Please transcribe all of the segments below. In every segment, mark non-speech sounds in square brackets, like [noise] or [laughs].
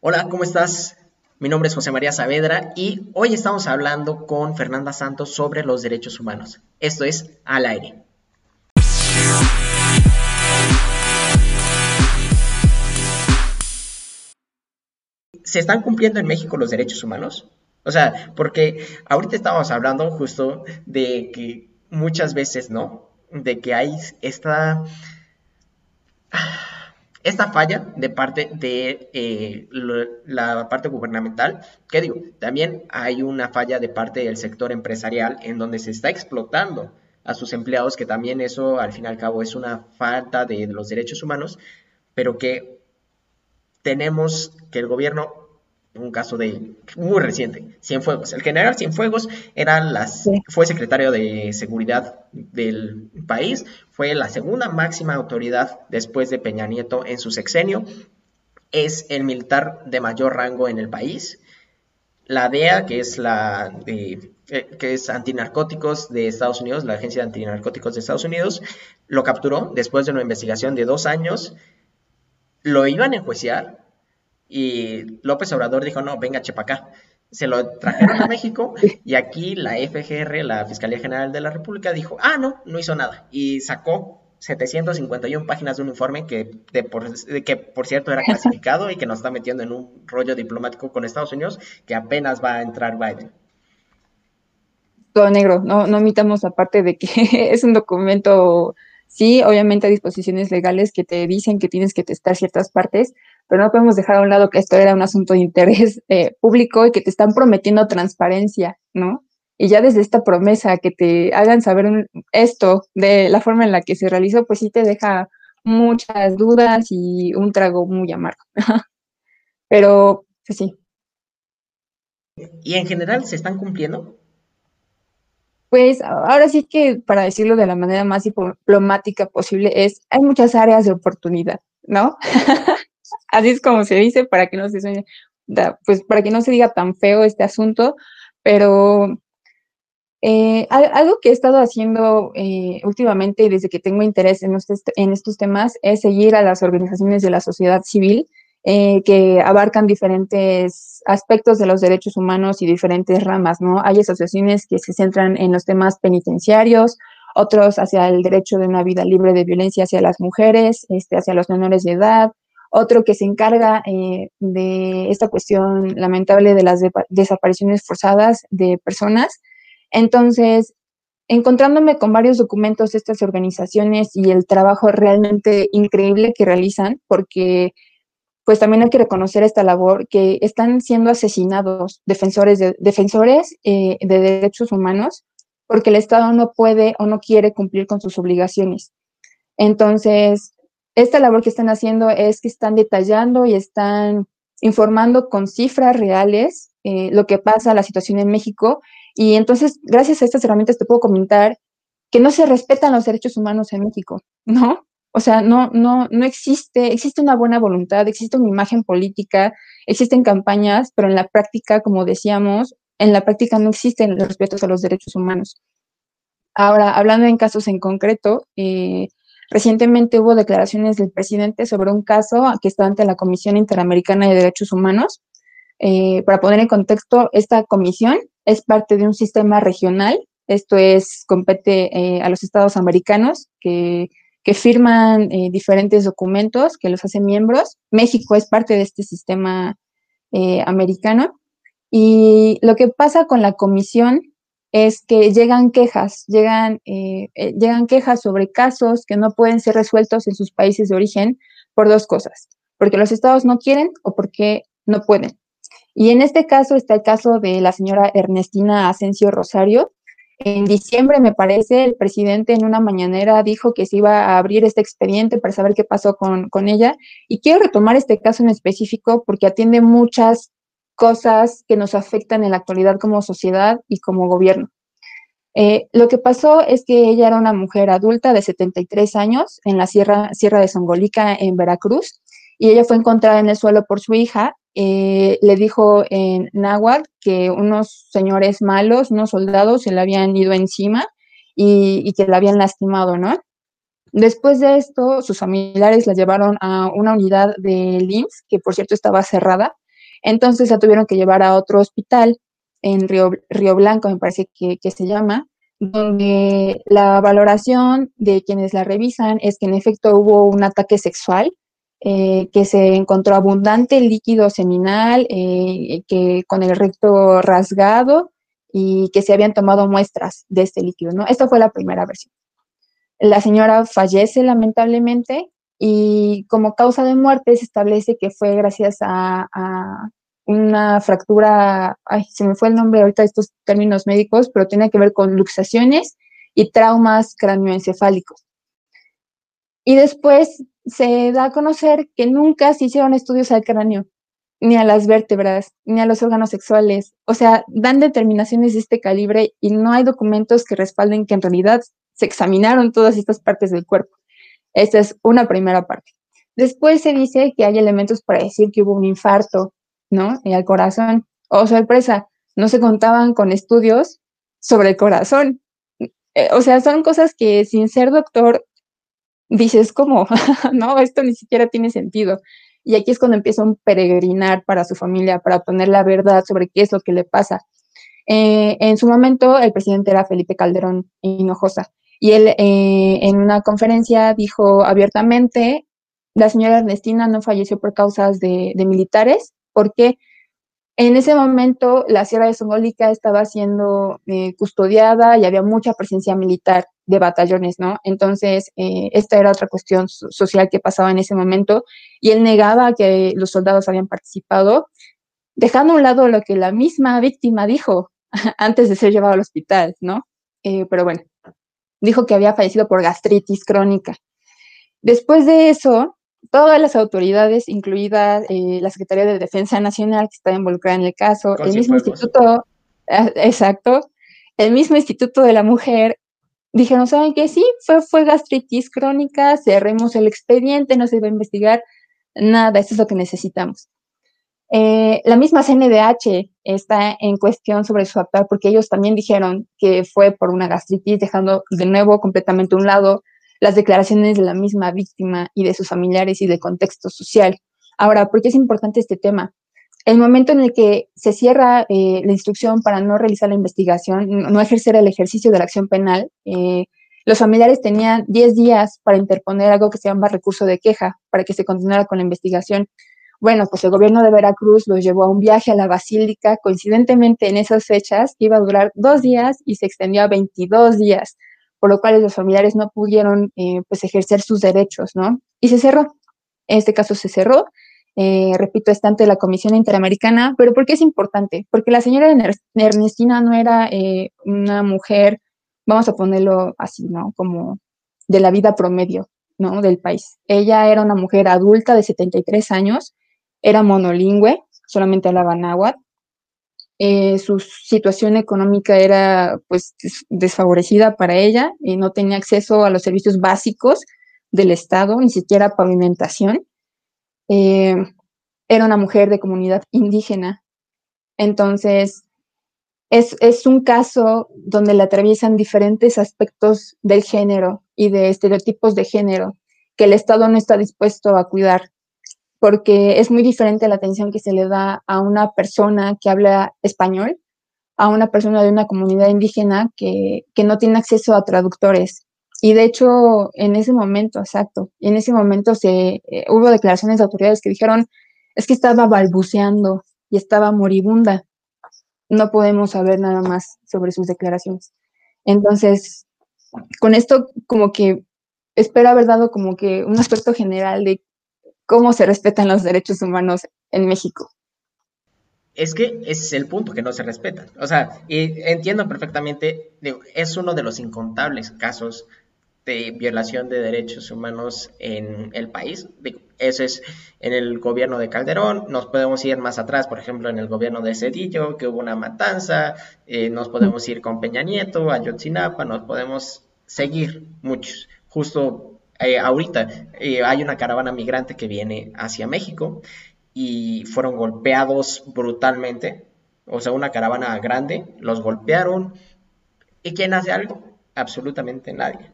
Hola, ¿cómo estás? Mi nombre es José María Saavedra y hoy estamos hablando con Fernanda Santos sobre los derechos humanos. Esto es Al aire. ¿Se están cumpliendo en México los derechos humanos? O sea, porque ahorita estábamos hablando justo de que muchas veces no, de que hay esta esta falla de parte de eh, la parte gubernamental, que digo, también hay una falla de parte del sector empresarial en donde se está explotando a sus empleados, que también eso al fin y al cabo es una falta de los derechos humanos, pero que tenemos que el gobierno un caso de muy reciente, Cienfuegos. El general Cienfuegos era las, fue secretario de seguridad del país, fue la segunda máxima autoridad después de Peña Nieto en su sexenio, es el militar de mayor rango en el país. La DEA, que es la de, eh, que es antinarcóticos de Estados Unidos, la agencia de antinarcóticos de Estados Unidos, lo capturó después de una investigación de dos años. Lo iban a enjuiciar, y López Obrador dijo, no, venga, chepa acá. Se lo trajeron a [laughs] México y aquí la FGR, la Fiscalía General de la República, dijo, ah, no, no hizo nada. Y sacó 751 páginas de un informe que, de por, que por cierto era clasificado y que nos está metiendo en un rollo diplomático con Estados Unidos que apenas va a entrar Biden. Todo negro, no, no omitamos aparte de que [laughs] es un documento, sí, obviamente hay disposiciones legales que te dicen que tienes que testar ciertas partes, pero no podemos dejar a un lado que esto era un asunto de interés [laughs] eh, público y que te están prometiendo transparencia, ¿no? Y ya desde esta promesa que te hagan saber esto de la forma en la que se realizó, pues sí te deja muchas dudas y un trago muy amargo. [laughs] pero, pues sí. ¿Y en general se están cumpliendo? Pues ahora sí que, para decirlo de la manera más diplomática posible, es, hay muchas áreas de oportunidad, ¿no? [laughs] así es como se dice, para que no se suene, pues para que no se diga tan feo este asunto, pero eh, algo que he estado haciendo eh, últimamente y desde que tengo interés en, en, estos temas es seguir a las organizaciones de la sociedad civil eh, que abarcan diferentes aspectos de los derechos humanos y diferentes ramas, ¿no? Hay asociaciones que se centran en los temas penitenciarios, otros hacia el derecho de una vida libre de violencia hacia las mujeres, este, hacia los menores de edad, otro que se encarga eh, de esta cuestión lamentable de las desapariciones forzadas de personas. Entonces, encontrándome con varios documentos de estas organizaciones y el trabajo realmente increíble que realizan, porque pues también hay que reconocer esta labor, que están siendo asesinados defensores de, defensores, eh, de derechos humanos, porque el Estado no puede o no quiere cumplir con sus obligaciones. Entonces, esta labor que están haciendo es que están detallando y están informando con cifras reales eh, lo que pasa, la situación en México. Y entonces, gracias a estas herramientas te puedo comentar que no se respetan los derechos humanos en México, ¿no? O sea, no, no, no existe, existe una buena voluntad, existe una imagen política, existen campañas, pero en la práctica, como decíamos, en la práctica no existen los respetos a los derechos humanos. Ahora, hablando en casos en concreto, eh, Recientemente hubo declaraciones del presidente sobre un caso que está ante la Comisión Interamericana de Derechos Humanos. Eh, para poner en contexto, esta comisión es parte de un sistema regional, esto es, compete eh, a los estados americanos que, firman eh, diferentes documentos que los hacen miembros. México es parte de este sistema americano. Y lo que pasa con la comisión es que llegan quejas, llegan, eh, eh, llegan quejas sobre casos que no pueden ser resueltos en sus países de origen por dos cosas, porque los estados no quieren o porque no pueden. Y en este caso está el caso de la señora Ernestina Asensio Rosario. En diciembre, me parece, el presidente en una mañanera dijo que se iba a abrir este expediente para saber qué pasó con, con ella. Y quiero retomar este caso en específico porque atiende muchas cosas que nos afectan en la actualidad como sociedad y como gobierno. Eh, lo que pasó es que ella era una mujer adulta de 73 años en la Sierra, Sierra de Songolica, en Veracruz, y ella fue encontrada en el suelo por su hija. Eh, le dijo en náhuatl que unos señores malos, unos soldados, se le habían ido encima y, y que la habían lastimado, ¿no? Después de esto, sus familiares la llevaron a una unidad de LIMS, que por cierto estaba cerrada, Entonces la tuvieron que llevar a otro hospital en Río, Blanco, me parece que, que se llama, donde la valoración de quienes la revisan es que en efecto hubo un ataque sexual, eh, que se encontró abundante líquido seminal, eh, que con el recto rasgado y que se habían tomado muestras de este líquido, ¿no? Esta fue la primera versión. La señora fallece lamentablemente y como causa de muerte se establece que fue gracias a, una fractura, ay, se me fue el nombre ahorita de estos términos médicos, pero tiene que ver con luxaciones y traumas cráneoencefálicos. Y después se da a conocer que nunca se hicieron estudios al cráneo, ni a las vértebras, ni a los órganos sexuales. O sea, dan determinaciones de este calibre y no hay documentos que respalden que en realidad se examinaron todas estas partes del cuerpo. Esta es una primera parte. Después se dice que hay elementos para decir que hubo un infarto, ¿no? Y al corazón. Oh, sorpresa, no se contaban con estudios sobre el corazón. Eh, o sea, son cosas que sin ser doctor dices como, [laughs] no, esto ni siquiera tiene sentido. Y aquí es cuando empieza un peregrinar para su familia, para obtener la verdad sobre qué es lo que le pasa. Eh, en su momento, el presidente era Felipe Calderón Hinojosa, y él eh, en una conferencia dijo abiertamente, la señora Ernestina no falleció por causas de, militares, porque en ese momento la Sierra de Songolica estaba siendo eh, custodiada y había mucha presencia militar de batallones, ¿no? Entonces, eh, esta era otra cuestión social que pasaba en ese momento y él negaba que los soldados habían participado, dejando a un lado lo que la misma víctima dijo [laughs] antes de ser llevado al hospital, ¿no? Eh, pero bueno, dijo que había fallecido por gastritis crónica. Después de eso, todas las autoridades, incluida eh, la Secretaría de Defensa Nacional, que está involucrada en el caso, el mismo instituto, ah, exacto, el mismo Instituto de la Mujer, dijeron, ¿saben qué? Sí, fue, fue gastritis crónica, cerremos el expediente, no se va a investigar nada, eso es lo que necesitamos. Eh, la misma CNDH está en cuestión sobre su actuar porque ellos también dijeron que fue por una gastritis, dejando de nuevo completamente a un lado las declaraciones de la misma víctima y de sus familiares y del contexto social. Ahora, ¿por qué es importante este tema? El momento en el que se cierra eh, la instrucción para no realizar la investigación, no ejercer el ejercicio de la acción penal, eh, los familiares tenían 10 días para interponer algo que se llama recurso de queja para que se continuara con la investigación. Bueno, pues el gobierno de Veracruz los llevó a un viaje a la basílica, coincidentemente en esas fechas, iba a durar dos días y se extendió a 22 días por lo cual los familiares no pudieron eh, pues ejercer sus derechos, ¿no? Y se cerró. En este caso se cerró, eh, repito, está ante la Comisión Interamericana, pero ¿por qué es importante? Porque la señora Ernestina no era eh, una mujer, vamos a ponerlo así, ¿no? Como de la vida promedio, ¿no? Del país. Ella era una mujer adulta de 73 años, era monolingüe, solamente hablaba náhuatl, eh, su situación económica era pues desfavorecida para ella y no tenía acceso a los servicios básicos del Estado, ni siquiera pavimentación. Eh, era una mujer de comunidad indígena. Entonces, es, es, un caso donde le atraviesan diferentes aspectos del género y de estereotipos de género que el Estado no está dispuesto a cuidar porque es muy diferente la atención que se le da a una persona que habla español a una persona de una comunidad indígena que, no tiene acceso a traductores. Y de hecho, en ese momento, exacto, en ese momento se, eh, hubo declaraciones de autoridades que dijeron, es que estaba balbuceando y estaba moribunda. No podemos saber nada más sobre sus declaraciones. Entonces, con esto como que espero haber dado como que un aspecto general de cómo se respetan los derechos humanos en México. Es que es el punto, que no se respetan. O sea, entiendo perfectamente, es uno de los incontables casos de violación de derechos humanos en el país. eso es en el gobierno de Calderón, nos podemos ir más atrás, por ejemplo, en el gobierno de Cedillo, que hubo una matanza, eh, nos podemos ir con Peña Nieto, Ayotzinapa, nos podemos seguir muchos. Justo eh, ahorita eh, hay una caravana migrante que viene hacia México y fueron golpeados brutalmente. O sea, una caravana grande, los golpearon. ¿Y quién hace algo? Absolutamente nadie.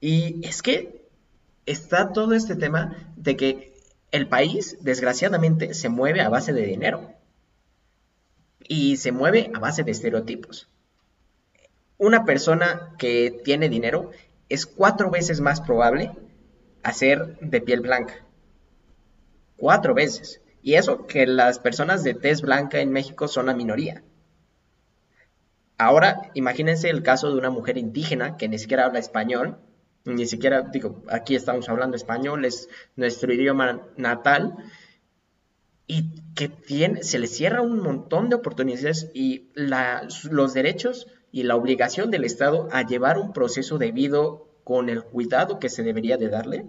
Y es que está todo este tema de que el país, desgraciadamente, se mueve a base de dinero. Y se mueve a base de estereotipos. Una persona que tiene dinero es cuatro veces más probable a ser de piel blanca. Cuatro veces. Y eso que las personas de tez blanca en México son la minoría. Ahora, imagínense el caso de una mujer indígena que ni siquiera habla español, ni siquiera, digo, aquí estamos hablando español, es nuestro idioma natal, y que tiene, se le cierra un montón de oportunidades y los derechos y la obligación del Estado a llevar un proceso debido con el cuidado que se debería de darle,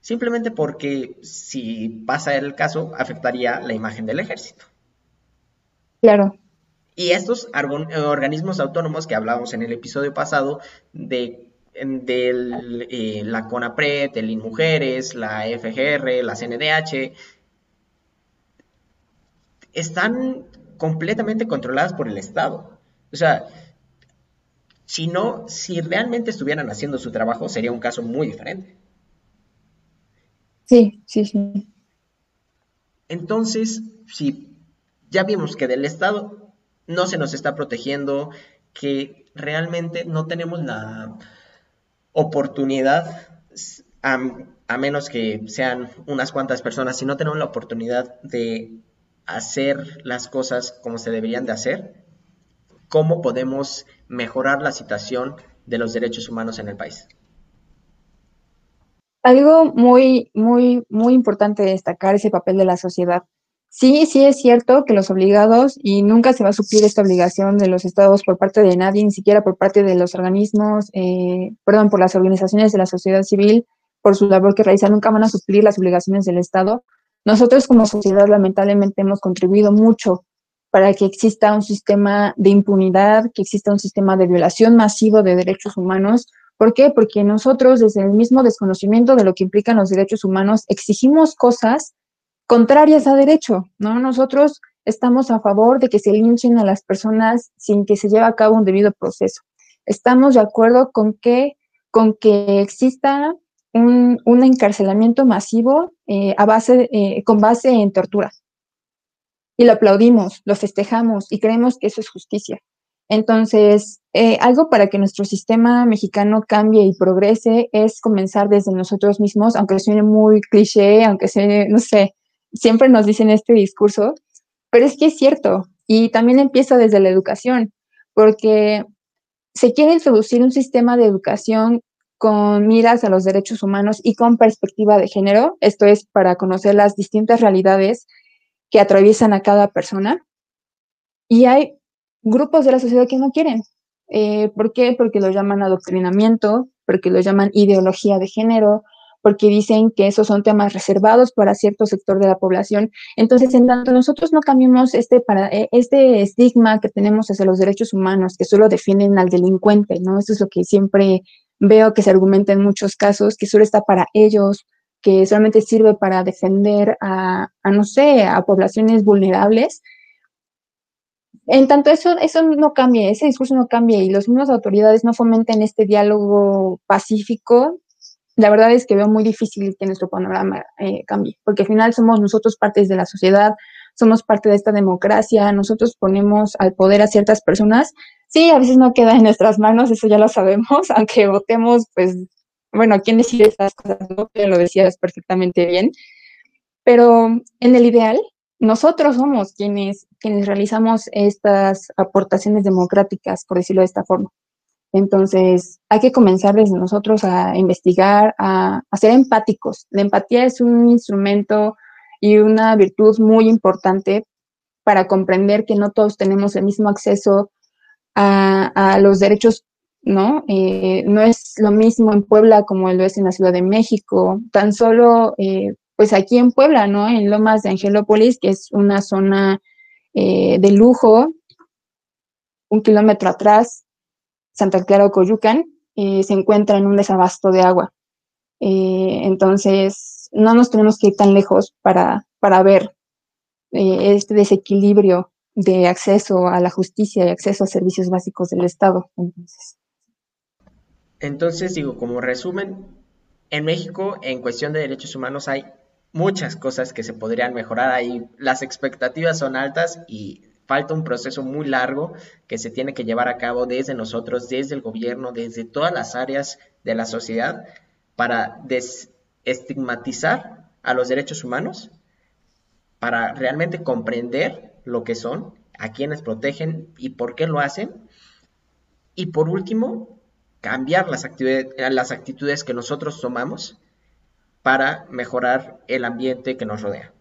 simplemente porque si pasa el caso afectaría la imagen del ejército. Claro. Y estos organismos autónomos que hablábamos en el episodio pasado de de eh, la CONAPRED, el INMUJERES, la FGR, la CNDH, están completamente controladas por el Estado. O sea, si no, si realmente estuvieran haciendo su trabajo, sería un caso muy diferente. Sí, sí, sí. Entonces, si ya vimos que del Estado no se nos está protegiendo, que realmente no tenemos la oportunidad, a, menos que sean unas cuantas personas, si no tenemos la oportunidad de hacer las cosas como se deberían de hacer, ¿cómo podemos mejorar la situación de los derechos humanos en el país? Algo muy, muy, muy importante destacar es el papel de la sociedad. Sí, sí es cierto que los obligados, y nunca se va a suplir esta obligación de los estados por parte de nadie, ni siquiera por parte de los organismos, eh, perdón, por las organizaciones de la sociedad civil, por su labor que realizan, nunca van a suplir las obligaciones del Estado. Nosotros como sociedad lamentablemente hemos contribuido mucho para que exista un sistema de impunidad, que exista un sistema de violación masivo de derechos humanos. ¿Por qué? Porque nosotros, desde el mismo desconocimiento de lo que implican los derechos humanos, exigimos cosas contrarias a derecho, ¿no? Nosotros estamos a favor de que se linchen a las personas sin que se lleve a cabo un debido proceso. Estamos de acuerdo con que, con que exista un, encarcelamiento masivo eh, a base, eh, con base en tortura. Y lo aplaudimos, lo festejamos y creemos que eso es justicia. Entonces, eh, algo para que nuestro sistema mexicano cambie y progrese es comenzar desde nosotros mismos, aunque suene muy cliché, aunque suene, no sé, siempre nos dicen este discurso, pero es que es cierto, y también empieza desde la educación, porque se quiere introducir un sistema de educación con miras a los derechos humanos y con perspectiva de género, esto es para conocer las distintas realidades que atraviesan a cada persona. Y hay grupos de la sociedad que no quieren. Eh, ¿Por qué? Porque lo llaman adoctrinamiento, porque lo llaman ideología de género, porque dicen que esos son temas reservados para cierto sector de la población. Entonces, en tanto nosotros no cambiemos este, eh, este estigma que tenemos hacia los derechos humanos, que solo defienden al delincuente, ¿no? Eso es lo que siempre veo que se argumenta en muchos casos, que solo está para ellos, que solamente sirve para defender a, a no sé, a poblaciones vulnerables. En tanto eso, eso no cambie, ese discurso no cambie y los mismos autoridades no fomenten este diálogo pacífico, la verdad es que veo muy difícil que nuestro panorama eh, cambie, porque al final somos nosotros partes de la sociedad, somos parte de esta democracia, nosotros ponemos al poder a ciertas personas. Sí, a veces no queda en nuestras manos, eso ya lo sabemos, [laughs] aunque votemos, pues, bueno, ¿quién decide estas cosas? ¿no? Lo decías perfectamente bien. Pero en el ideal, nosotros somos quienes, quienes realizamos estas aportaciones democráticas, por decirlo de esta forma. Entonces, hay que comenzar desde nosotros a investigar, a, ser empáticos. La empatía es un instrumento y una virtud muy importante para comprender que no todos tenemos el mismo acceso a, los derechos, ¿no? Eh, no es lo mismo en Puebla como lo es en la Ciudad de México. Tan solo, eh, pues aquí en Puebla, ¿no? En Lomas de Angelópolis, que es una zona eh, de lujo, un kilómetro atrás Santa Clara Coyucan, eh, se encuentra en un desabasto de agua. Eh, entonces, no nos tenemos que ir tan lejos para, para ver eh, este desequilibrio de acceso a la justicia y acceso a servicios básicos del Estado. Entonces. Entonces, digo, como resumen, en México, en cuestión de derechos humanos, hay muchas cosas que se podrían mejorar ahí. Las expectativas son altas y falta un proceso muy largo que se tiene que llevar a cabo desde nosotros, desde el gobierno, desde todas las áreas de la sociedad para desestigmatizar a los derechos humanos, para realmente comprender lo que son, a quienes protegen y por qué lo hacen. Y por último, cambiar las actitudes, las actitudes que nosotros tomamos para mejorar el ambiente que nos rodea.